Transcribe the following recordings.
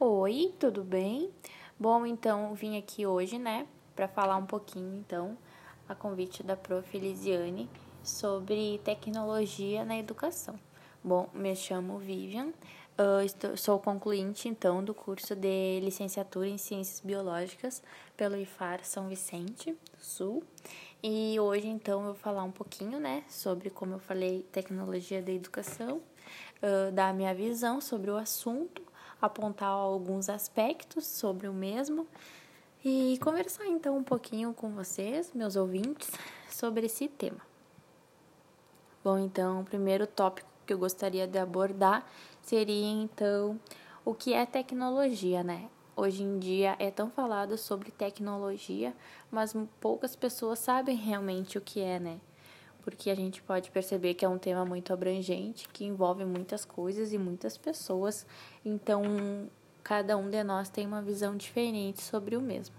Oi, tudo bem? Bom, então vim aqui hoje, né, para falar um pouquinho, então, a convite da Prof. Elisiane sobre tecnologia na educação. Bom, me chamo Vivian, uh, estou, sou concluinte, então, do curso de licenciatura em Ciências Biológicas pelo IFAR São Vicente Sul. E hoje, então, eu vou falar um pouquinho, né, sobre, como eu falei, tecnologia da educação, uh, dar a minha visão sobre o assunto apontar alguns aspectos sobre o mesmo e conversar então um pouquinho com vocês, meus ouvintes, sobre esse tema. Bom, então, o primeiro tópico que eu gostaria de abordar seria então o que é tecnologia, né? Hoje em dia é tão falado sobre tecnologia, mas poucas pessoas sabem realmente o que é, né? Porque a gente pode perceber que é um tema muito abrangente, que envolve muitas coisas e muitas pessoas, então cada um de nós tem uma visão diferente sobre o mesmo.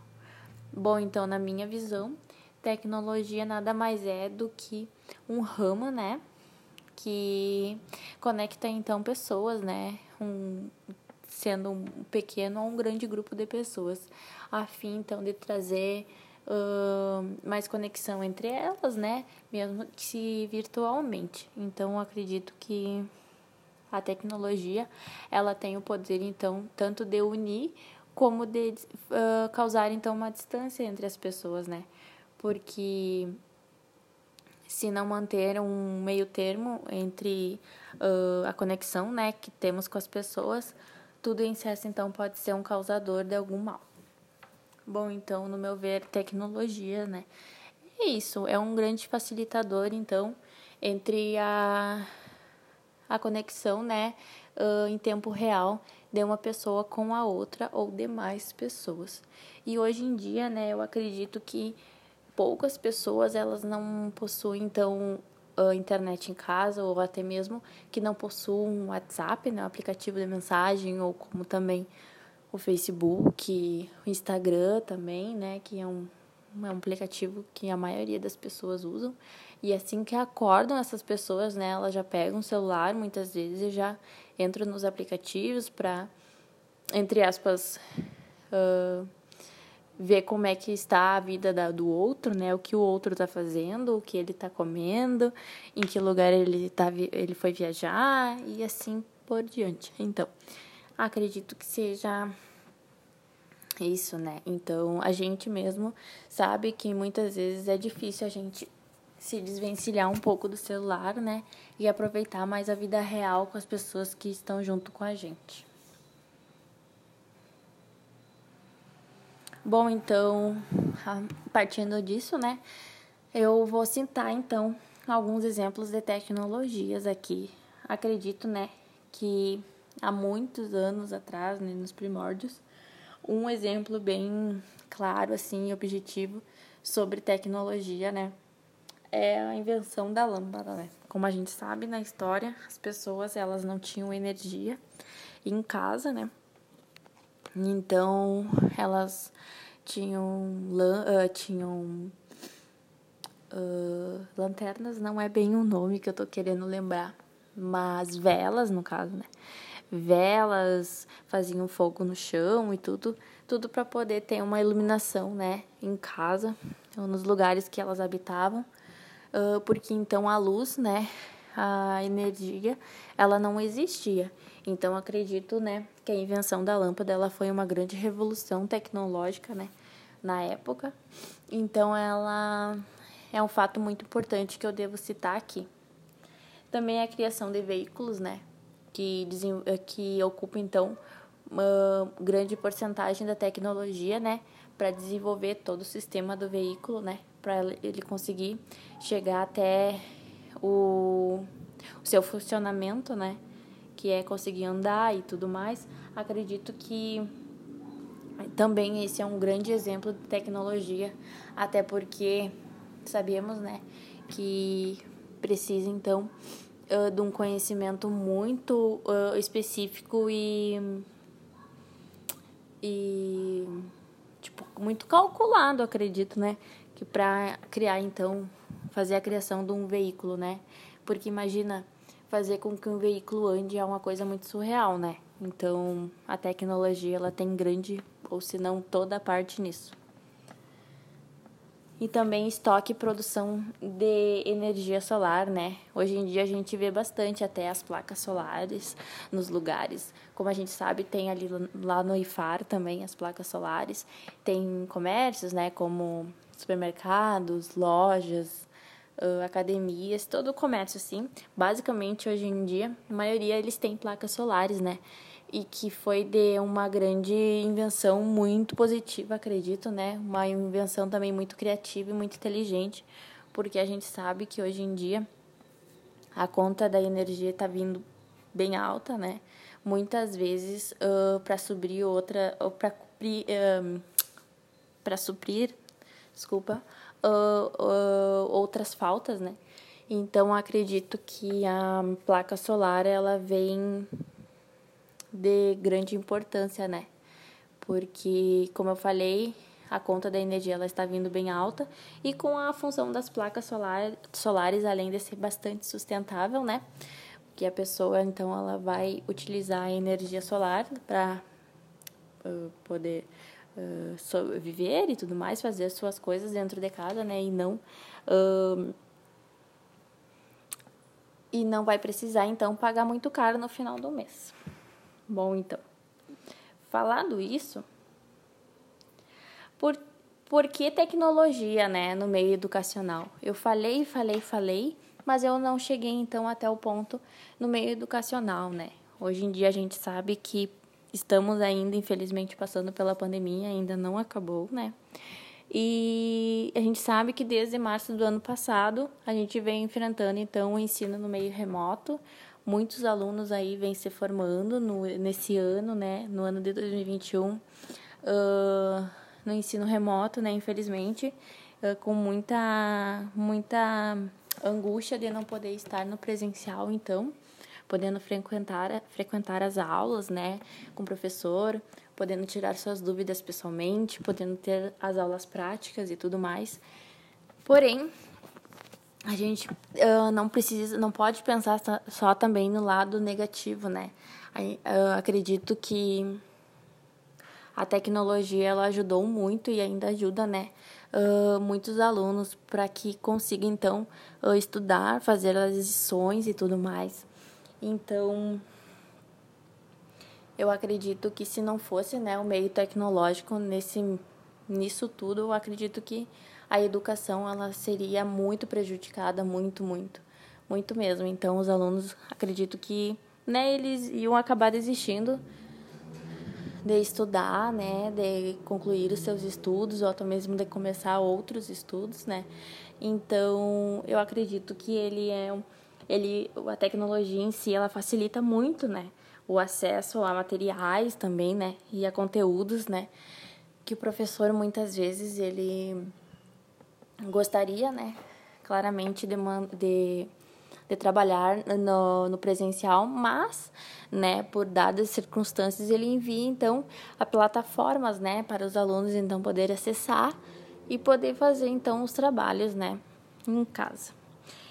Bom, então, na minha visão, tecnologia nada mais é do que um ramo, né, que conecta então pessoas, né, um, sendo um pequeno ou um grande grupo de pessoas, a fim então de trazer uh, mais conexão entre elas, né? Mesmo que se virtualmente. Então, acredito que a tecnologia ela tem o poder então tanto de unir como de uh, causar então uma distância entre as pessoas, né? Porque se não manter um meio termo entre uh, a conexão, né, que temos com as pessoas, tudo em excesso então pode ser um causador de algum mal. Bom, então, no meu ver, tecnologia, né? É isso, é um grande facilitador, então, entre a, a conexão, né, uh, em tempo real de uma pessoa com a outra ou demais pessoas. E hoje em dia, né, eu acredito que poucas pessoas elas não possuem então internet em casa ou até mesmo que não possuam WhatsApp, né, um aplicativo de mensagem ou como também o Facebook, o Instagram também, né, que é um, é um aplicativo que a maioria das pessoas usam. E assim que acordam essas pessoas, né, elas já pegam o celular muitas vezes e já entram nos aplicativos para, entre aspas, uh, ver como é que está a vida da, do outro, né, o que o outro está fazendo, o que ele está comendo, em que lugar ele, tá, ele foi viajar e assim por diante. Então, acredito que seja isso, né? Então, a gente mesmo sabe que muitas vezes é difícil a gente se desvencilhar um pouco do celular, né? E aproveitar mais a vida real com as pessoas que estão junto com a gente. Bom, então, partindo disso, né? Eu vou citar então alguns exemplos de tecnologias aqui. Acredito, né, que há muitos anos atrás, né, nos primórdios, um exemplo bem claro assim, objetivo sobre tecnologia, né, é a invenção da lâmpada, né? Como a gente sabe na história, as pessoas elas não tinham energia em casa, né? Então elas tinham uh, tinham uh, lanternas, não é bem o nome que eu tô querendo lembrar, mas velas no caso, né? Velas, faziam fogo no chão e tudo, tudo para poder ter uma iluminação, né, em casa, ou nos lugares que elas habitavam, uh, porque então a luz, né, a energia, ela não existia. Então acredito, né, que a invenção da lâmpada ela foi uma grande revolução tecnológica, né, na época. Então ela é um fato muito importante que eu devo citar aqui. Também a criação de veículos, né, que, eh, que ocupa então uma grande porcentagem da tecnologia, né, para desenvolver todo o sistema do veículo, né, para ele conseguir chegar até o, o seu funcionamento, né, que é conseguir andar e tudo mais. Acredito que também esse é um grande exemplo de tecnologia, até porque sabemos, né, que precisa então uh, de um conhecimento muito uh, específico e e tipo muito calculado, acredito, né, que para criar então fazer a criação de um veículo, né? Porque imagina fazer com que um veículo ande é uma coisa muito surreal, né? Então, a tecnologia ela tem grande, ou se não toda a parte nisso. E também estoque e produção de energia solar, né? Hoje em dia a gente vê bastante até as placas solares nos lugares. Como a gente sabe, tem ali lá no IFAR também as placas solares. Tem comércios, né, como supermercados, lojas, academias, todo o comércio assim. Basicamente hoje em dia, a maioria eles têm placas solares, né? E que foi de uma grande invenção muito positiva, acredito, né? Uma invenção também muito criativa e muito inteligente, porque a gente sabe que hoje em dia a conta da energia está vindo bem alta, né? Muitas vezes uh, para suprir outra, para uh, para suprir, desculpa, uh, uh, outras faltas, né? Então acredito que a placa solar ela vem de grande importância, né? Porque, como eu falei, a conta da energia ela está vindo bem alta e com a função das placas solar, solares, além de ser bastante sustentável, né? Que a pessoa então ela vai utilizar a energia solar para uh, poder uh, viver e tudo mais, fazer as suas coisas dentro de casa, né? E não uh, e não vai precisar então pagar muito caro no final do mês. Bom, então, falando isso, por, por que tecnologia, né, no meio educacional? Eu falei, falei, falei, mas eu não cheguei então até o ponto no meio educacional, né? Hoje em dia a gente sabe que estamos ainda, infelizmente, passando pela pandemia, ainda não acabou, né? E a gente sabe que desde março do ano passado a gente vem enfrentando então o ensino no meio remoto, muitos alunos aí vêm se formando no, nesse ano, né, no ano de 2021, uh, no ensino remoto, né, infelizmente, uh, com muita, muita angústia de não poder estar no presencial, então, podendo frequentar, frequentar as aulas, né, com o professor, podendo tirar suas dúvidas pessoalmente, podendo ter as aulas práticas e tudo mais. Porém, a gente uh, não precisa, não pode pensar só também no lado negativo, né? Eu acredito que a tecnologia ela ajudou muito e ainda ajuda, né? Uh, muitos alunos para que consigam então uh, estudar, fazer as lições e tudo mais. Então, eu acredito que se não fosse, né, o meio tecnológico nesse nisso tudo, eu acredito que a educação ela seria muito prejudicada, muito, muito, muito mesmo. Então, os alunos, acredito que, né, eles iam acabar desistindo de estudar, né, de concluir os seus estudos ou até mesmo de começar outros estudos, né? Então, eu acredito que ele é ele a tecnologia em si ela facilita muito, né, o acesso a materiais também, né, e a conteúdos, né, que o professor muitas vezes ele gostaria, né, claramente de, de, de trabalhar no, no presencial, mas, né, por dadas circunstâncias, ele envia, então, a plataformas, né, para os alunos, então, poder acessar e poder fazer, então, os trabalhos, né, em casa.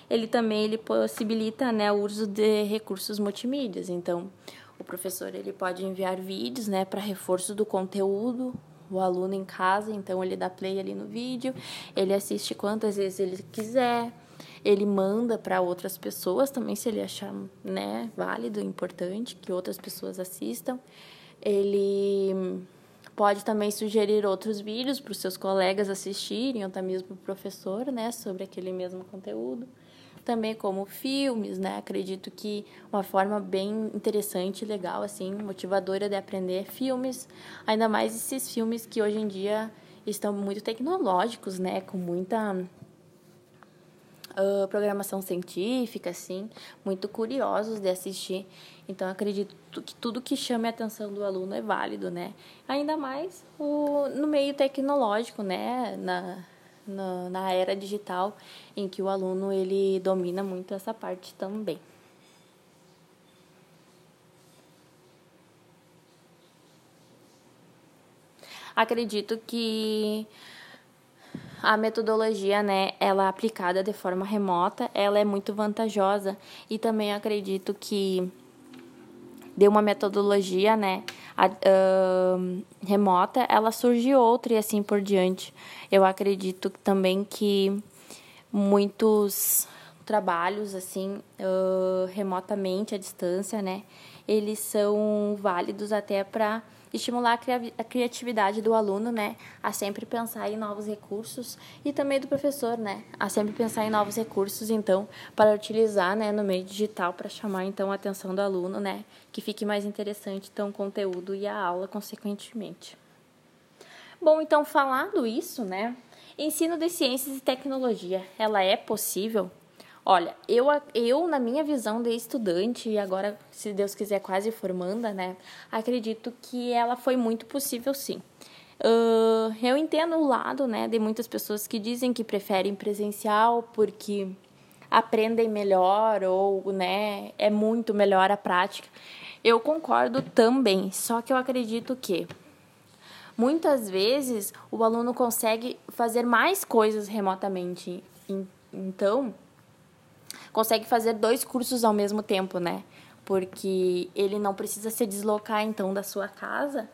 Ele também ele possibilita, né, o uso de recursos multimídias, então, o professor ele pode enviar vídeos, né, para reforço do conteúdo, o aluno em casa, então ele dá play ali no vídeo, ele assiste quantas vezes ele quiser, ele manda para outras pessoas também se ele achar, né, válido, importante que outras pessoas assistam. Ele pode também sugerir outros vídeos para os seus colegas assistirem, ou até mesmo para o professor, né, sobre aquele mesmo conteúdo também como filmes, né? Acredito que uma forma bem interessante, legal, assim, motivadora de aprender filmes, ainda mais esses filmes que hoje em dia estão muito tecnológicos, né? Com muita uh, programação científica, assim, muito curiosos de assistir. Então, acredito que tudo que chame a atenção do aluno é válido, né? Ainda mais o, no meio tecnológico, né? Na, na, na era digital, em que o aluno ele domina muito essa parte também. Acredito que a metodologia, né, ela aplicada de forma remota, ela é muito vantajosa e também acredito que de uma metodologia, né, uh, remota, ela surge outra e assim por diante. Eu acredito também que muitos trabalhos assim uh, remotamente à distância, né, eles são válidos até para estimular a criatividade do aluno, né, a sempre pensar em novos recursos e também do professor, né, a sempre pensar em novos recursos, então, para utilizar, né, no meio digital para chamar então a atenção do aluno, né, que fique mais interessante então o conteúdo e a aula consequentemente. Bom, então falando isso, né, ensino de ciências e tecnologia, ela é possível? Olha, eu, eu, na minha visão de estudante, e agora, se Deus quiser, quase formanda, né? Acredito que ela foi muito possível, sim. Uh, eu entendo o lado, né, de muitas pessoas que dizem que preferem presencial porque aprendem melhor ou, né, é muito melhor a prática. Eu concordo também, só que eu acredito que muitas vezes o aluno consegue fazer mais coisas remotamente. Então, consegue fazer dois cursos ao mesmo tempo, né? Porque ele não precisa se deslocar então da sua casa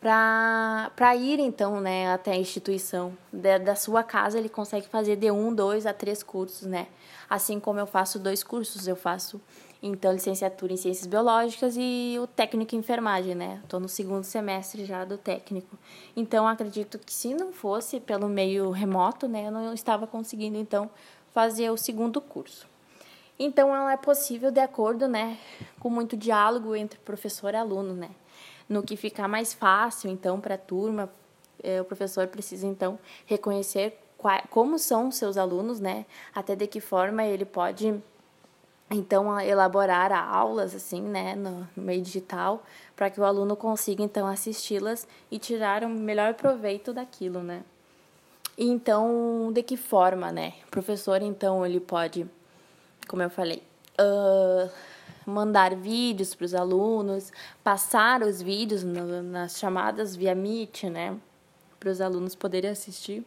para ir então, né, até a instituição. Da, da sua casa ele consegue fazer de um, dois a três cursos, né? Assim como eu faço dois cursos, eu faço então licenciatura em ciências biológicas e o técnico em enfermagem, né? Estou no segundo semestre já do técnico. Então acredito que se não fosse pelo meio remoto, né, eu não estava conseguindo então fazer o segundo curso. Então, ela é possível de acordo, né, com muito diálogo entre professor e aluno, né, no que ficar mais fácil, então, para a turma, eh, o professor precisa, então, reconhecer qual, como são seus alunos, né, até de que forma ele pode, então, elaborar aulas, assim, né, no, no meio digital, para que o aluno consiga, então, assisti-las e tirar o melhor proveito daquilo, né. Então, de que forma, né? O professor, então, ele pode, como eu falei, uh, mandar vídeos para os alunos, passar os vídeos no, nas chamadas via Meet, né? Para os alunos poderem assistir.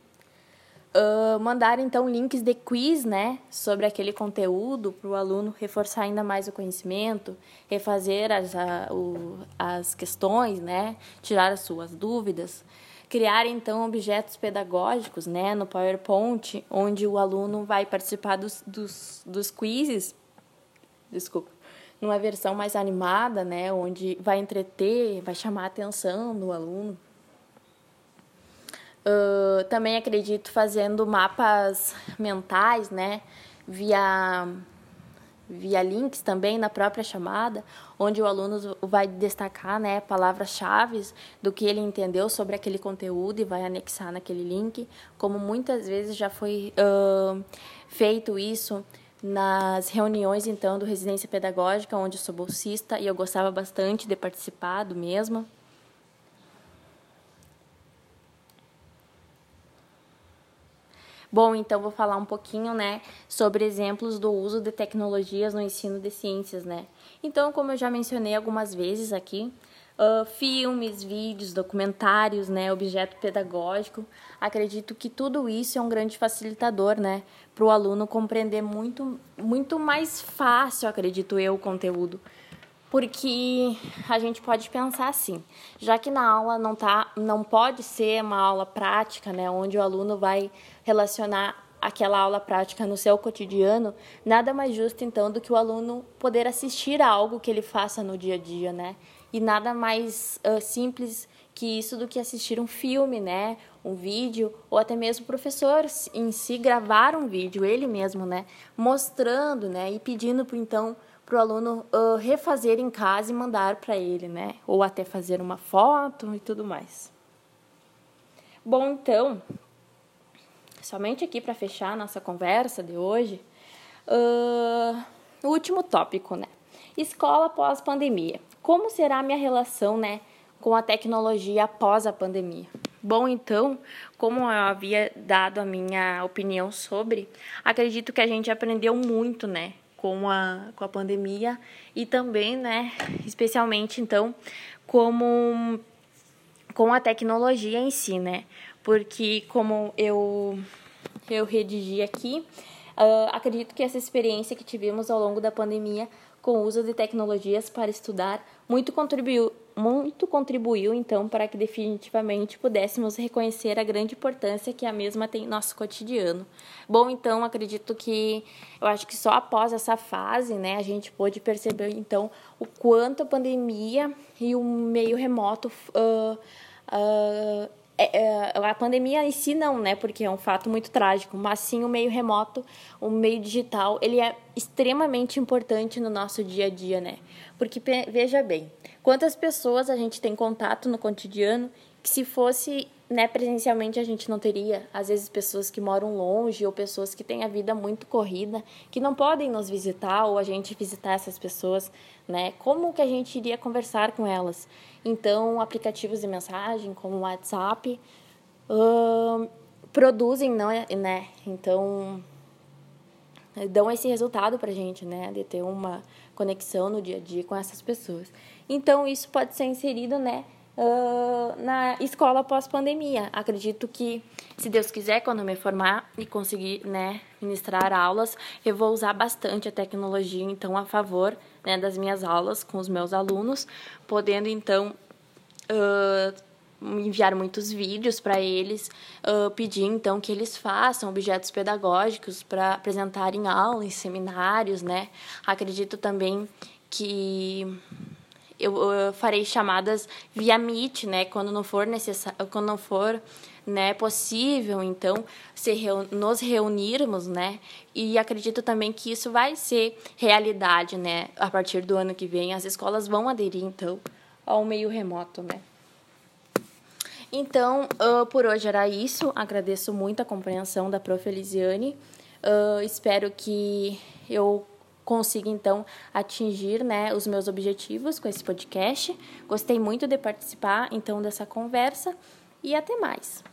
Uh, mandar então links de quiz, né, sobre aquele conteúdo para o aluno reforçar ainda mais o conhecimento, refazer as, a, o, as questões, né, tirar as suas dúvidas criar então objetos pedagógicos né, no PowerPoint, onde o aluno vai participar dos, dos, dos quizzes, desculpa, numa versão mais animada, né, onde vai entreter, vai chamar a atenção do aluno. Uh, também acredito fazendo mapas mentais, né, via via links também na própria chamada, onde o aluno vai destacar né, palavras-chave do que ele entendeu sobre aquele conteúdo e vai anexar naquele link, como muitas vezes já foi uh, feito isso nas reuniões então do residência pedagógica, onde eu sou bolsista e eu gostava bastante de participar do mesmo. Bom, então vou falar um pouquinho, né, sobre exemplos do uso de tecnologias no ensino de ciências, né. Então, como eu já mencionei algumas vezes aqui, uh, filmes, vídeos, documentários, né, objeto pedagógico, acredito que tudo isso é um grande facilitador, né, para o aluno compreender muito, muito mais fácil, acredito eu, o conteúdo porque a gente pode pensar assim, já que na aula não tá, não pode ser uma aula prática, né, onde o aluno vai relacionar aquela aula prática no seu cotidiano, nada mais justo então do que o aluno poder assistir a algo que ele faça no dia a dia, né? E nada mais uh, simples que isso do que assistir um filme, né? Um vídeo, ou até mesmo o professor em si gravar um vídeo, ele mesmo, né? Mostrando, né? E pedindo então para o aluno uh, refazer em casa e mandar para ele, né? Ou até fazer uma foto e tudo mais. Bom, então, somente aqui para fechar a nossa conversa de hoje, uh, o último tópico, né? Escola após pandemia. Como será a minha relação, né, com a tecnologia após a pandemia? Bom, então, como eu havia dado a minha opinião sobre, acredito que a gente aprendeu muito, né, com a, com a pandemia e também, né, especialmente então, como com a tecnologia em si, né? Porque como eu eu redigi aqui, uh, acredito que essa experiência que tivemos ao longo da pandemia com o uso de tecnologias para estudar muito contribuiu, muito contribuiu então para que definitivamente pudéssemos reconhecer a grande importância que a mesma tem em nosso cotidiano. Bom, então acredito que eu acho que só após essa fase, né, a gente pôde perceber então o quanto a pandemia e o meio remoto uh, uh, é, é, a pandemia em si não, né? Porque é um fato muito trágico, mas sim o meio remoto, o meio digital, ele é extremamente importante no nosso dia a dia, né? Porque veja bem, quantas pessoas a gente tem contato no cotidiano que se fosse né, presencialmente a gente não teria, às vezes, pessoas que moram longe ou pessoas que têm a vida muito corrida, que não podem nos visitar ou a gente visitar essas pessoas, né? Como que a gente iria conversar com elas? Então, aplicativos de mensagem como o WhatsApp uh, produzem, não é, né? Então, dão esse resultado para a gente, né? De ter uma conexão no dia a dia com essas pessoas. Então, isso pode ser inserido, né? uh, na escola pós-pandemia. Acredito que, se Deus quiser, quando eu me formar e conseguir né, ministrar aulas, eu vou usar bastante a tecnologia, então, a favor né, das minhas aulas com os meus alunos, podendo, então, uh, enviar muitos vídeos para eles, uh, pedir então que eles façam objetos pedagógicos para apresentar em aulas, seminários, né? Acredito também que eu, eu farei chamadas via Meet, né, quando não for necessário, quando não for né, possível, então, se reu nos reunirmos, né, e acredito também que isso vai ser realidade, né, a partir do ano que vem, as escolas vão aderir, então, ao meio remoto, né. Então, uh, por hoje era isso, agradeço muito a compreensão da Prof. Elisiane, uh, espero que eu consiga então atingir né, os meus objetivos com esse podcast. Gostei muito de participar então dessa conversa e até mais.